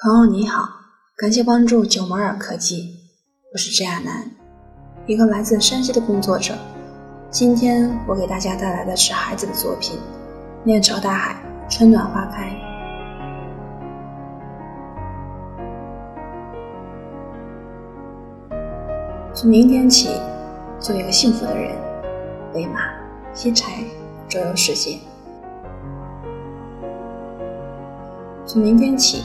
朋友你好，感谢关注九摩尔科技，我是亚楠，一个来自山西的工作者。今天我给大家带来的是孩子的作品《面朝大海，春暖花开》。从明天起，做一个幸福的人，喂马、劈柴，周游世界。从明天起。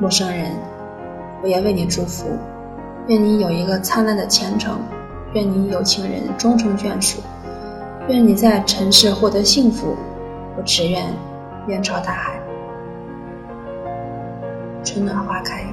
陌生人，我也为你祝福，愿你有一个灿烂的前程，愿你有情人终成眷属，愿你在尘世获得幸福。我只愿面朝大海，春暖花开。